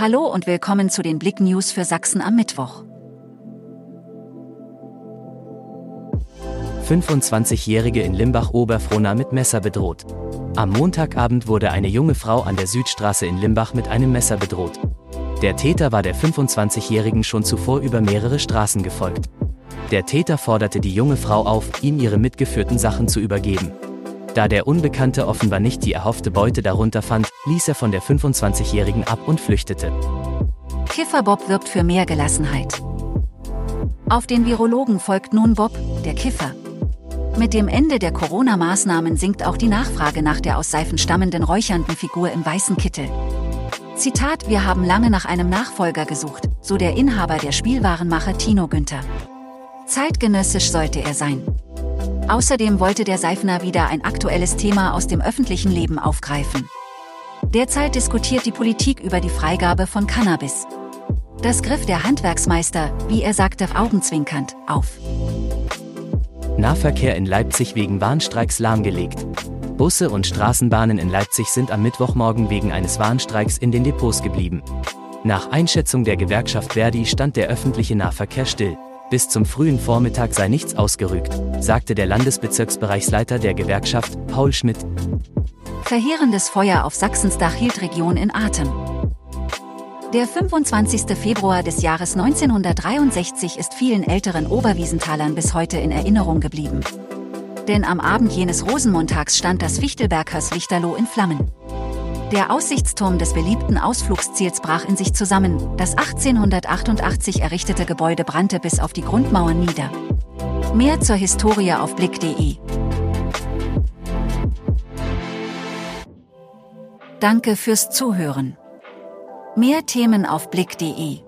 Hallo und willkommen zu den Blick News für Sachsen am Mittwoch. 25-Jährige in Limbach-Oberfrohna mit Messer bedroht. Am Montagabend wurde eine junge Frau an der Südstraße in Limbach mit einem Messer bedroht. Der Täter war der 25-Jährigen schon zuvor über mehrere Straßen gefolgt. Der Täter forderte die junge Frau auf, ihm ihre mitgeführten Sachen zu übergeben. Da der Unbekannte offenbar nicht die erhoffte Beute darunter fand, ließ er von der 25-Jährigen ab und flüchtete. Kiffer Bob wirbt für mehr Gelassenheit. Auf den Virologen folgt nun Bob, der Kiffer. Mit dem Ende der Corona-Maßnahmen sinkt auch die Nachfrage nach der aus Seifen stammenden räuchernden Figur im weißen Kittel. Zitat, wir haben lange nach einem Nachfolger gesucht, so der Inhaber der Spielwarenmacher Tino Günther. Zeitgenössisch sollte er sein. Außerdem wollte der Seifner wieder ein aktuelles Thema aus dem öffentlichen Leben aufgreifen. Derzeit diskutiert die Politik über die Freigabe von Cannabis. Das griff der Handwerksmeister, wie er sagte, augenzwinkernd, auf. Nahverkehr in Leipzig wegen Warnstreiks lahmgelegt. Busse und Straßenbahnen in Leipzig sind am Mittwochmorgen wegen eines Warnstreiks in den Depots geblieben. Nach Einschätzung der Gewerkschaft Verdi stand der öffentliche Nahverkehr still. Bis zum frühen Vormittag sei nichts ausgerückt, sagte der Landesbezirksbereichsleiter der Gewerkschaft, Paul Schmidt. Verheerendes Feuer auf Sachsens Dach hielt Region in Atem. Der 25. Februar des Jahres 1963 ist vielen älteren Oberwiesentalern bis heute in Erinnerung geblieben. Denn am Abend jenes Rosenmontags stand das Fichtelberghaus Lichterloh in Flammen. Der Aussichtsturm des beliebten Ausflugsziels brach in sich zusammen, das 1888 errichtete Gebäude brannte bis auf die Grundmauern nieder. Mehr zur Historie auf blick.de. Danke fürs Zuhören. Mehr Themen auf blick.de